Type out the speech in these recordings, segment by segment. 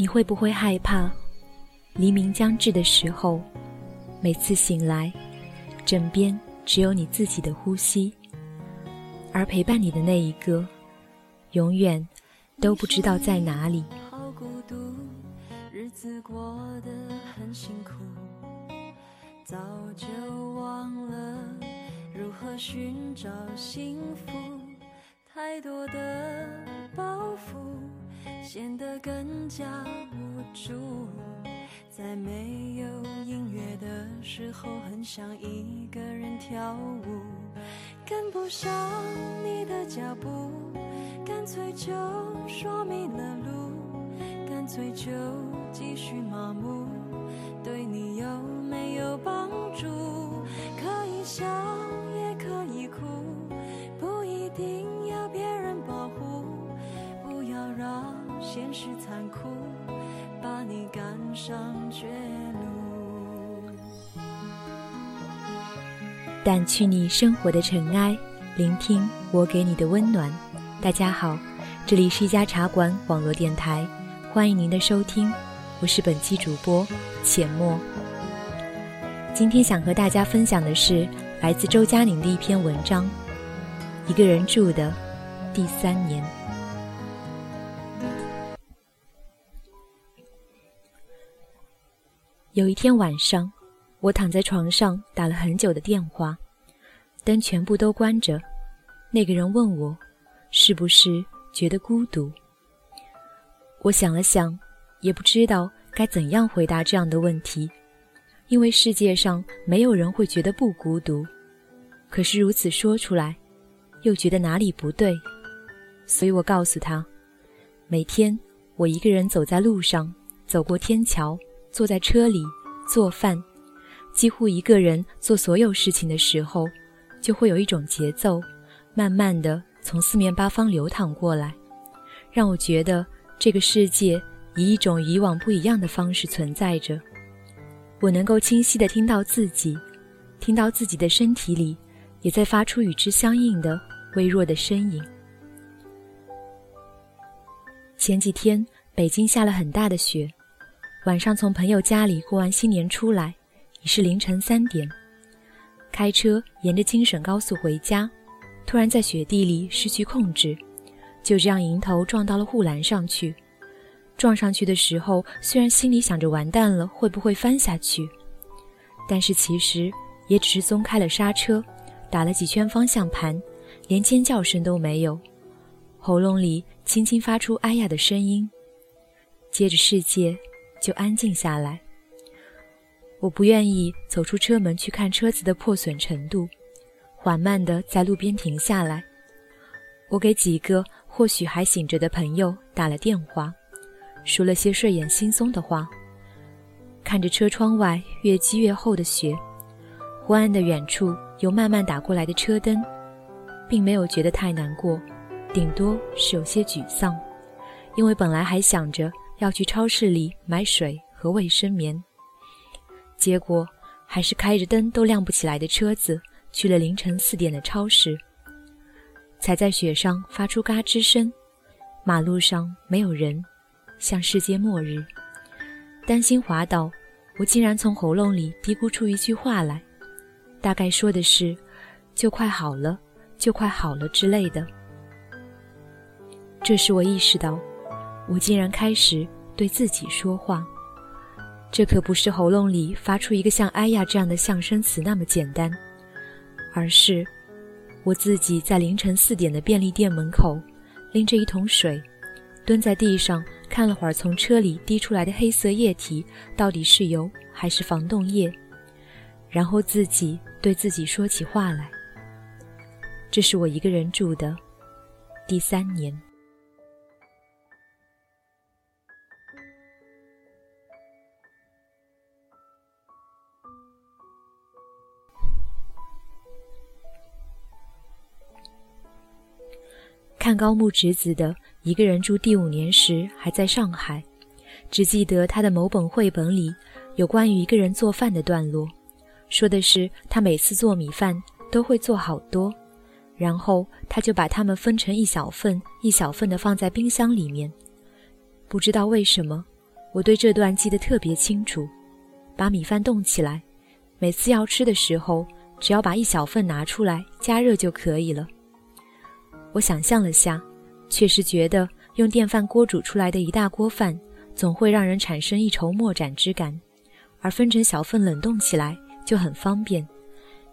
你会不会害怕，黎明将至的时候，每次醒来，枕边只有你自己的呼吸，而陪伴你的那一个，永远都不知道在哪里。脆就说迷了路，干脆就继续麻木，对你有没有帮助？可以笑也可以哭，不一定要别人保护，不要让。现实残酷，把你赶上绝路。掸去你生活的尘埃，聆听我给你的温暖。大家好，这里是一家茶馆网络电台，欢迎您的收听，我是本期主播浅墨。今天想和大家分享的是来自周佳宁的一篇文章，《一个人住的第三年》。有一天晚上，我躺在床上打了很久的电话，灯全部都关着。那个人问我，是不是觉得孤独？我想了想，也不知道该怎样回答这样的问题，因为世界上没有人会觉得不孤独。可是如此说出来，又觉得哪里不对，所以我告诉他，每天我一个人走在路上，走过天桥。坐在车里做饭，几乎一个人做所有事情的时候，就会有一种节奏，慢慢的从四面八方流淌过来，让我觉得这个世界以一种以往不一样的方式存在着。我能够清晰的听到自己，听到自己的身体里也在发出与之相应的微弱的声音。前几天北京下了很大的雪。晚上从朋友家里过完新年出来，已是凌晨三点。开车沿着京沈高速回家，突然在雪地里失去控制，就这样迎头撞到了护栏上去。撞上去的时候，虽然心里想着完蛋了，会不会翻下去，但是其实也只是松开了刹车，打了几圈方向盘，连尖叫声都没有，喉咙里轻轻发出“哎呀”的声音，接着世界。就安静下来。我不愿意走出车门去看车子的破损程度，缓慢地在路边停下来。我给几个或许还醒着的朋友打了电话，说了些睡眼惺忪的话。看着车窗外越积越厚的雪，昏暗的远处有慢慢打过来的车灯，并没有觉得太难过，顶多是有些沮丧，因为本来还想着。要去超市里买水和卫生棉，结果还是开着灯都亮不起来的车子去了凌晨四点的超市。踩在雪上发出嘎吱声，马路上没有人，像世界末日。担心滑倒，我竟然从喉咙里嘀咕出一句话来，大概说的是“就快好了，就快好了”之类的。这时我意识到。我竟然开始对自己说话，这可不是喉咙里发出一个像“哎呀”这样的象声词那么简单，而是我自己在凌晨四点的便利店门口，拎着一桶水，蹲在地上看了会儿从车里滴出来的黑色液体到底是油还是防冻液，然后自己对自己说起话来。这是我一个人住的第三年。高木直子的《一个人住第五年》时，还在上海，只记得他的某本绘本里有关于一个人做饭的段落，说的是他每次做米饭都会做好多，然后他就把它们分成一小份一小份的放在冰箱里面。不知道为什么，我对这段记得特别清楚。把米饭冻起来，每次要吃的时候，只要把一小份拿出来加热就可以了。我想象了下，确实觉得用电饭锅煮出来的一大锅饭，总会让人产生一筹莫展之感，而分成小份冷冻起来就很方便。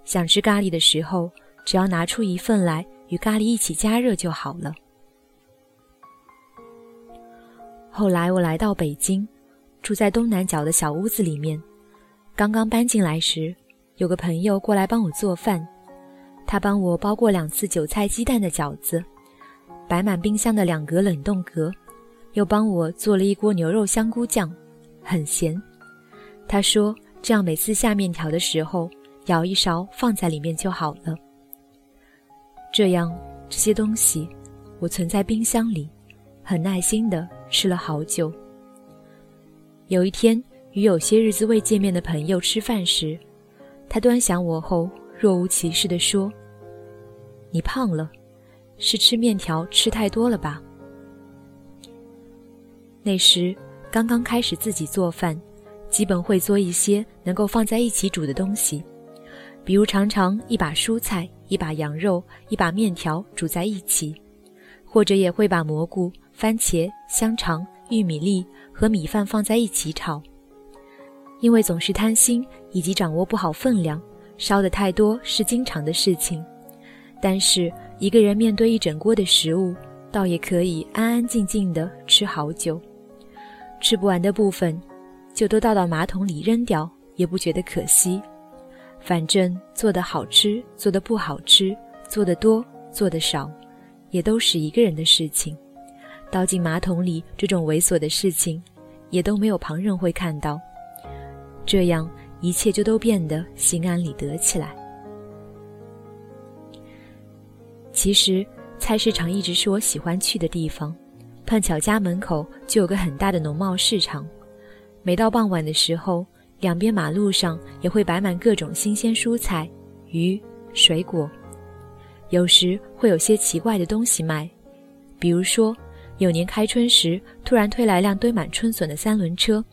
想吃咖喱的时候，只要拿出一份来与咖喱一起加热就好了。后来我来到北京，住在东南角的小屋子里面。刚刚搬进来时，有个朋友过来帮我做饭，他帮我包过两次韭菜鸡蛋的饺子，摆满冰箱的两格冷冻格，又帮我做了一锅牛肉香菇酱，很咸。他说这样每次下面条的时候，舀一勺放在里面就好了。这样这些东西我存在冰箱里，很耐心的吃了好久。有一天。与有些日子未见面的朋友吃饭时，他端详我后，若无其事地说：“你胖了，是吃面条吃太多了吧？”那时刚刚开始自己做饭，基本会做一些能够放在一起煮的东西，比如常常一把蔬菜、一把羊肉、一把面条煮在一起，或者也会把蘑菇、番茄、香肠、玉米粒和米饭放在一起炒。因为总是贪心以及掌握不好分量，烧的太多是经常的事情。但是一个人面对一整锅的食物，倒也可以安安静静的吃好久。吃不完的部分，就都倒到马桶里扔掉，也不觉得可惜。反正做的好吃，做的不好吃，做的多，做的少，也都是一个人的事情。倒进马桶里这种猥琐的事情，也都没有旁人会看到。这样一切就都变得心安理得起来。其实菜市场一直是我喜欢去的地方，碰巧家门口就有个很大的农贸市场。每到傍晚的时候，两边马路上也会摆满各种新鲜蔬菜、鱼、水果，有时会有些奇怪的东西卖，比如说有年开春时，突然推来辆堆满春笋的三轮车。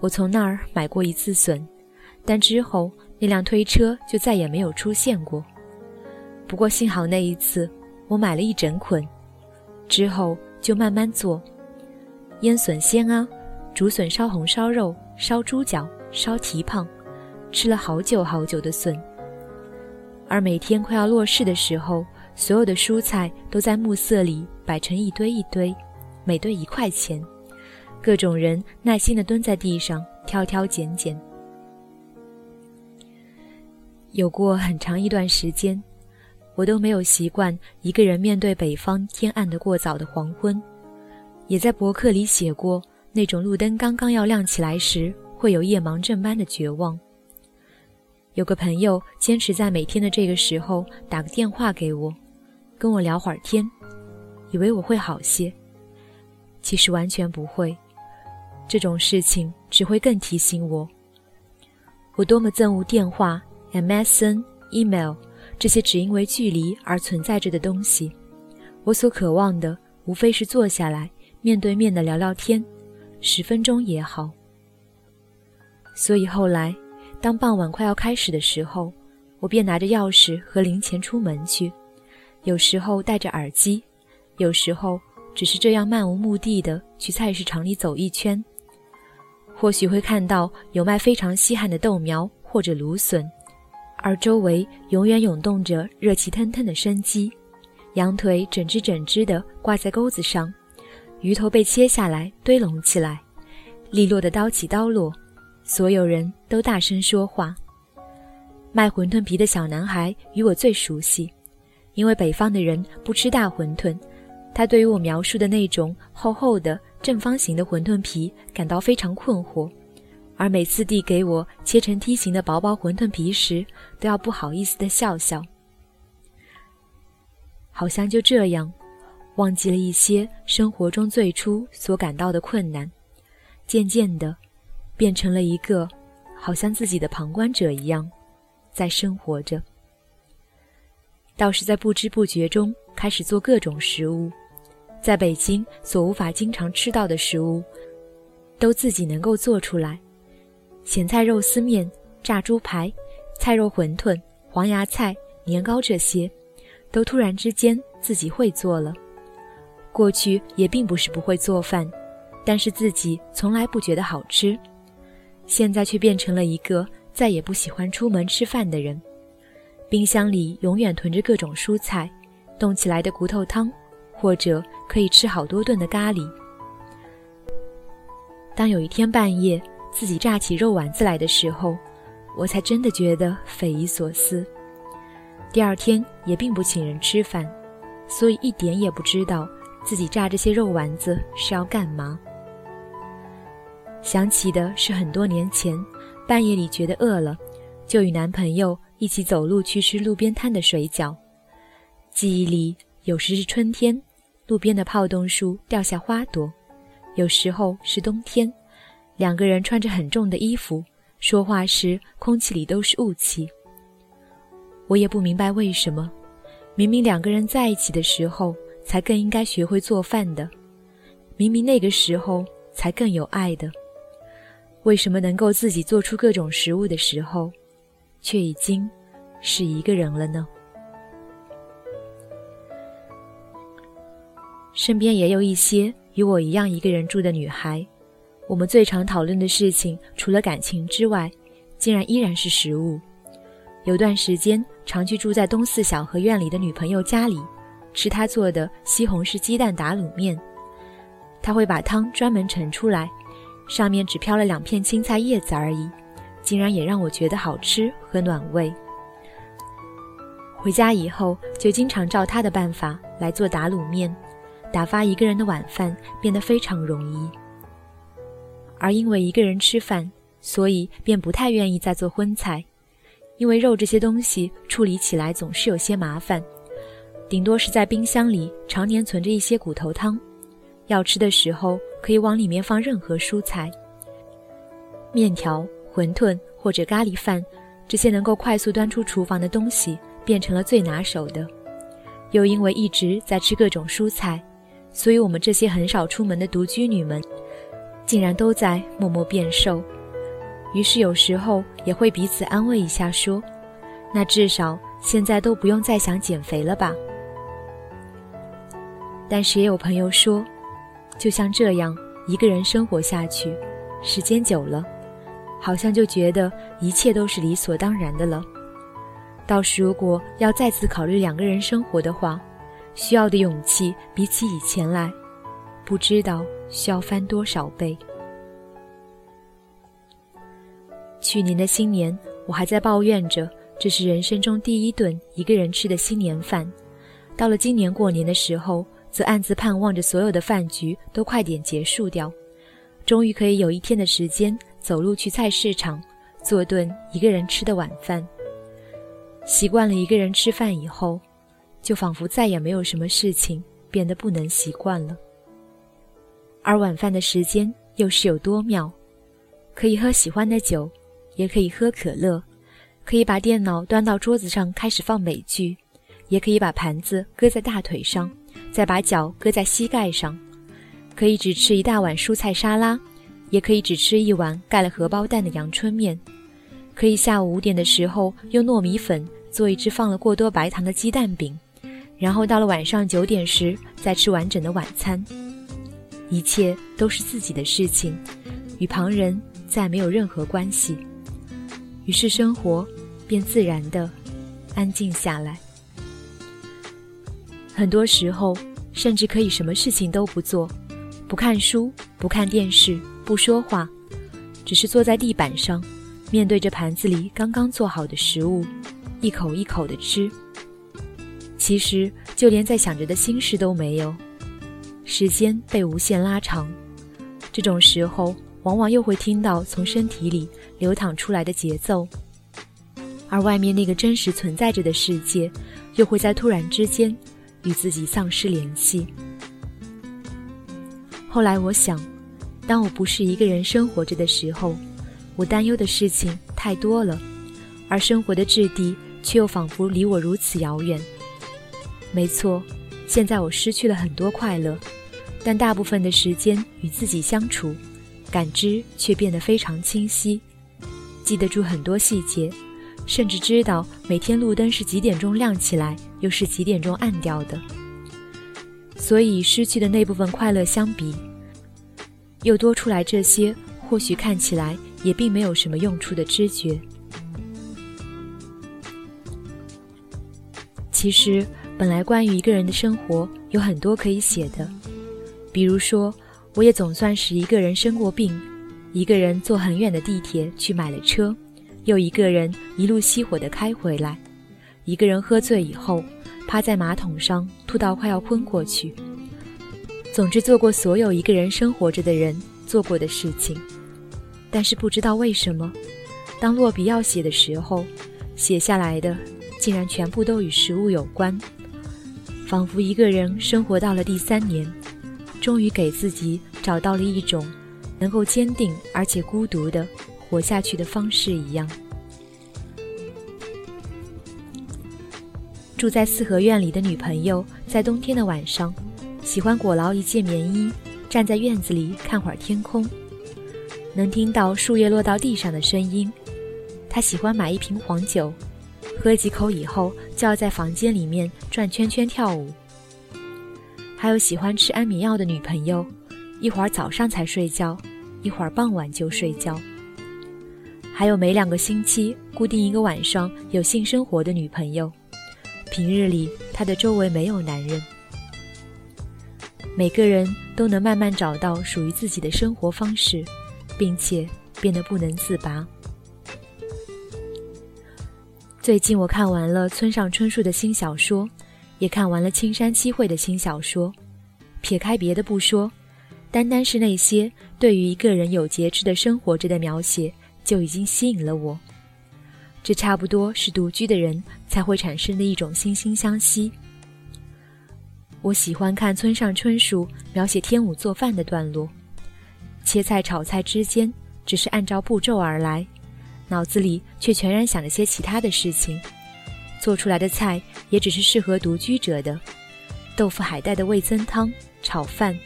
我从那儿买过一次笋，但之后那辆推车就再也没有出现过。不过幸好那一次我买了一整捆，之后就慢慢做：腌笋鲜啊，竹笋烧红烧肉、烧猪脚、烧蹄膀，吃了好久好久的笋。而每天快要落市的时候，所有的蔬菜都在暮色里摆成一堆一堆，每堆一块钱。各种人耐心地蹲在地上挑挑拣拣。有过很长一段时间，我都没有习惯一个人面对北方天暗的过早的黄昏，也在博客里写过那种路灯刚刚要亮起来时会有夜盲症般的绝望。有个朋友坚持在每天的这个时候打个电话给我，跟我聊会儿天，以为我会好些，其实完全不会。这种事情只会更提醒我，我多么憎恶电话、MSN、email 这些只因为距离而存在着的东西。我所渴望的，无非是坐下来面对面的聊聊天，十分钟也好。所以后来，当傍晚快要开始的时候，我便拿着钥匙和零钱出门去，有时候戴着耳机，有时候只是这样漫无目的的去菜市场里走一圈。或许会看到有卖非常稀罕的豆苗或者芦笋，而周围永远涌动着热气腾腾的生机。羊腿整只整只的挂在钩子上，鱼头被切下来堆拢起来，利落的刀起刀落，所有人都大声说话。卖馄饨皮的小男孩与我最熟悉，因为北方的人不吃大馄饨，他对于我描述的那种厚厚的。正方形的馄饨皮感到非常困惑，而每次递给我切成梯形的薄薄馄饨皮时，都要不好意思的笑笑。好像就这样，忘记了一些生活中最初所感到的困难，渐渐的，变成了一个好像自己的旁观者一样，在生活着。倒是在不知不觉中开始做各种食物。在北京所无法经常吃到的食物，都自己能够做出来，咸菜肉丝面、炸猪排、菜肉馄饨、黄芽菜、年糕这些，都突然之间自己会做了。过去也并不是不会做饭，但是自己从来不觉得好吃，现在却变成了一个再也不喜欢出门吃饭的人。冰箱里永远囤着各种蔬菜，冻起来的骨头汤，或者可以吃好多顿的咖喱。当有一天半夜自己炸起肉丸子来的时候，我才真的觉得匪夷所思。第二天也并不请人吃饭，所以一点也不知道自己炸这些肉丸子是要干嘛。想起的是很多年前，半夜里觉得饿了，就与男朋友一起走路去吃路边摊的水饺。记忆里有时是春天，路边的泡桐树掉下花朵。有时候是冬天，两个人穿着很重的衣服，说话时空气里都是雾气。我也不明白为什么，明明两个人在一起的时候才更应该学会做饭的，明明那个时候才更有爱的，为什么能够自己做出各种食物的时候，却已经是一个人了呢？身边也有一些。与我一样一个人住的女孩，我们最常讨论的事情，除了感情之外，竟然依然是食物。有段时间，常去住在东四小河院里的女朋友家里，吃她做的西红柿鸡蛋打卤面。她会把汤专门盛出来，上面只飘了两片青菜叶子而已，竟然也让我觉得好吃和暖胃。回家以后，就经常照她的办法来做打卤面。打发一个人的晚饭变得非常容易，而因为一个人吃饭，所以便不太愿意再做荤菜，因为肉这些东西处理起来总是有些麻烦，顶多是在冰箱里常年存着一些骨头汤，要吃的时候可以往里面放任何蔬菜。面条、馄饨或者咖喱饭，这些能够快速端出厨房的东西变成了最拿手的，又因为一直在吃各种蔬菜。所以，我们这些很少出门的独居女们，竟然都在默默变瘦。于是，有时候也会彼此安慰一下，说：“那至少现在都不用再想减肥了吧？”但是，也有朋友说，就像这样一个人生活下去，时间久了，好像就觉得一切都是理所当然的了。倒是如果要再次考虑两个人生活的话，需要的勇气比起以前来，不知道需要翻多少倍。去年的新年，我还在抱怨着这是人生中第一顿一个人吃的新年饭，到了今年过年的时候，则暗自盼望着所有的饭局都快点结束掉，终于可以有一天的时间走路去菜市场，做顿一个人吃的晚饭。习惯了一个人吃饭以后。就仿佛再也没有什么事情变得不能习惯了。而晚饭的时间又是有多妙，可以喝喜欢的酒，也可以喝可乐，可以把电脑端到桌子上开始放美剧，也可以把盘子搁在大腿上，再把脚搁在膝盖上，可以只吃一大碗蔬菜沙拉，也可以只吃一碗盖了荷包蛋的阳春面，可以下午五点的时候用糯米粉做一只放了过多白糖的鸡蛋饼。然后到了晚上九点时，再吃完整的晚餐，一切都是自己的事情，与旁人再没有任何关系。于是生活便自然的安静下来。很多时候，甚至可以什么事情都不做，不看书，不看电视，不说话，只是坐在地板上，面对着盘子里刚刚做好的食物，一口一口的吃。其实，就连在想着的心事都没有，时间被无限拉长。这种时候，往往又会听到从身体里流淌出来的节奏，而外面那个真实存在着的世界，又会在突然之间与自己丧失联系。后来我想，当我不是一个人生活着的时候，我担忧的事情太多了，而生活的质地却又仿佛离我如此遥远。没错，现在我失去了很多快乐，但大部分的时间与自己相处，感知却变得非常清晰，记得住很多细节，甚至知道每天路灯是几点钟亮起来，又是几点钟暗掉的。所以失去的那部分快乐相比，又多出来这些，或许看起来也并没有什么用处的知觉。其实，本来关于一个人的生活有很多可以写的，比如说，我也总算是一个人生过病，一个人坐很远的地铁去买了车，又一个人一路熄火的开回来，一个人喝醉以后趴在马桶上吐到快要昏过去。总之，做过所有一个人生活着的人做过的事情，但是不知道为什么，当落笔要写的时候，写下来的。竟然全部都与食物有关，仿佛一个人生活到了第三年，终于给自己找到了一种能够坚定而且孤独的活下去的方式一样。住在四合院里的女朋友，在冬天的晚上，喜欢裹牢一件棉衣，站在院子里看会儿天空，能听到树叶落到地上的声音。她喜欢买一瓶黄酒。喝几口以后，就要在房间里面转圈圈跳舞。还有喜欢吃安眠药的女朋友，一会儿早上才睡觉，一会儿傍晚就睡觉。还有每两个星期固定一个晚上有性生活的女朋友，平日里她的周围没有男人。每个人都能慢慢找到属于自己的生活方式，并且变得不能自拔。最近我看完了村上春树的新小说，也看完了青山七惠的新小说。撇开别的不说，单单是那些对于一个人有节制的生活着的描写，就已经吸引了我。这差不多是独居的人才会产生的一种惺惺相惜。我喜欢看村上春树描写天武做饭的段落，切菜炒菜之间只是按照步骤而来。脑子里却全然想着些其他的事情，做出来的菜也只是适合独居者的豆腐海带的味增汤、炒饭，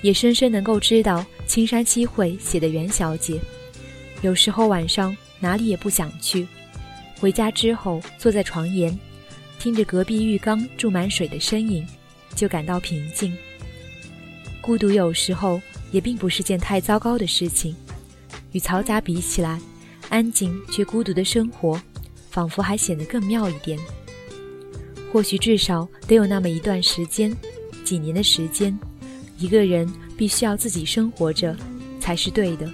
也深深能够知道青山七惠写的袁小姐。有时候晚上哪里也不想去，回家之后坐在床沿，听着隔壁浴缸注满水的声音，就感到平静。孤独有时候也并不是件太糟糕的事情，与嘈杂比起来。安静却孤独的生活，仿佛还显得更妙一点。或许至少得有那么一段时间，几年的时间，一个人必须要自己生活着，才是对的。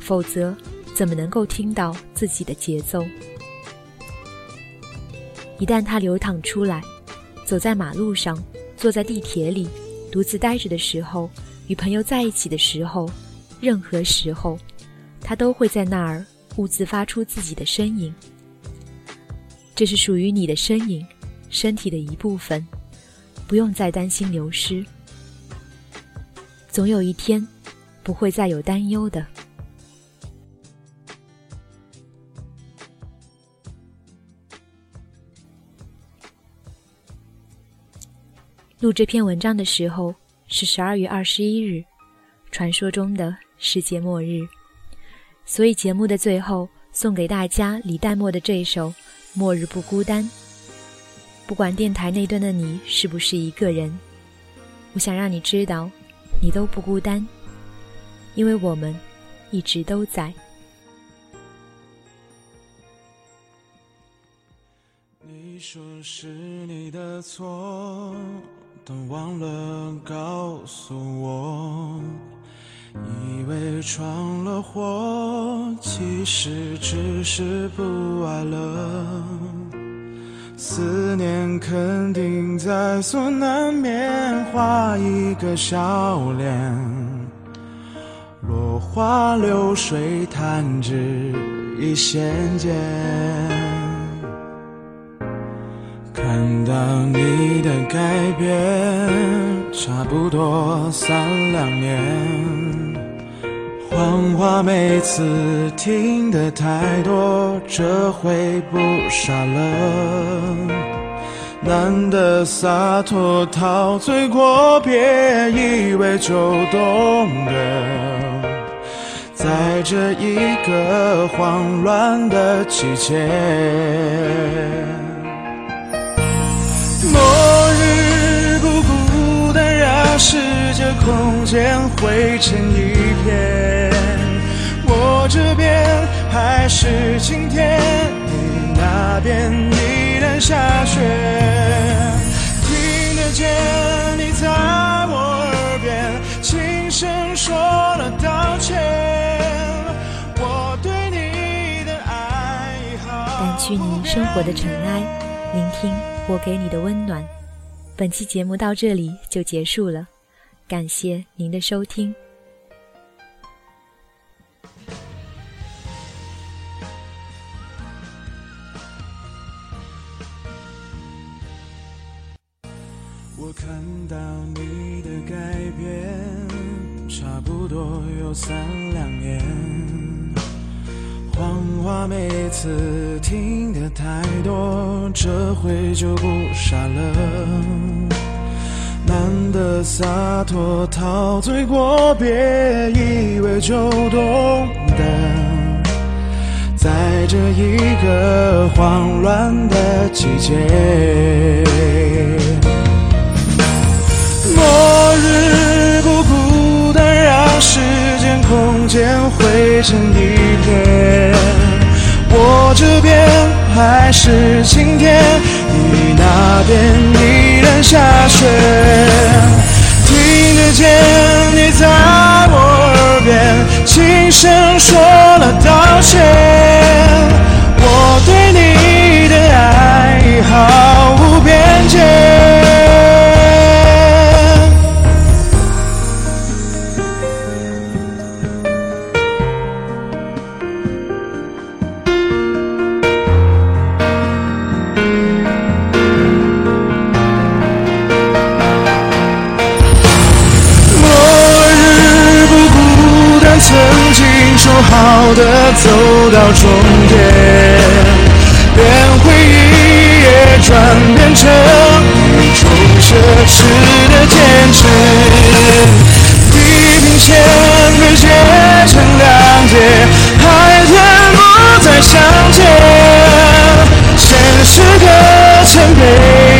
否则，怎么能够听到自己的节奏？一旦他流淌出来，走在马路上，坐在地铁里，独自呆着的时候，与朋友在一起的时候，任何时候，他都会在那儿。兀自发出自己的声音，这是属于你的声音，身体的一部分，不用再担心流失。总有一天，不会再有担忧的。录这篇文章的时候是十二月二十一日，传说中的世界末日。所以节目的最后送给大家李代沫的这一首《末日不孤单》。不管电台那端的你是不是一个人，我想让你知道，你都不孤单，因为我们一直都在。你说是你的错，但忘了告诉我。以为闯了祸，其实只是不爱了。思念肯定在所难免，画一个笑脸。落花流水，弹指一线间。看到你的改变，差不多三两年。谎话每次听得太多，这回不傻了。难得洒脱，陶醉过，别以为就懂得。在这一个慌乱的季节。世界空间灰成一片。我这边还是晴天，你那边依然下雪。听得见你在我耳边轻声说了道歉。我对你的爱好掸去你生活的尘埃，聆听我给你的温暖。本期节目到这里就结束了，感谢您的收听。我看到你的改变，差不多有三两年。谎话每次听得太多，这回就不傻了。难得洒脱，陶醉过，别以为就懂得。在这一个慌乱的季节。末日不孤单，让时间空间汇成一片。我这边还是晴天，你那边依然下雪。听得见你在我耳边轻声说了道歉。两截，海天不再相见，现实搁浅被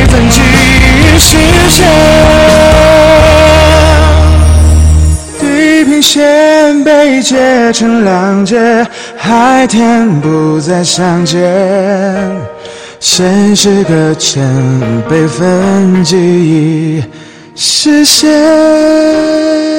分居实现。地平线被切成两截，海天不再相见，现实搁浅被分居已实现。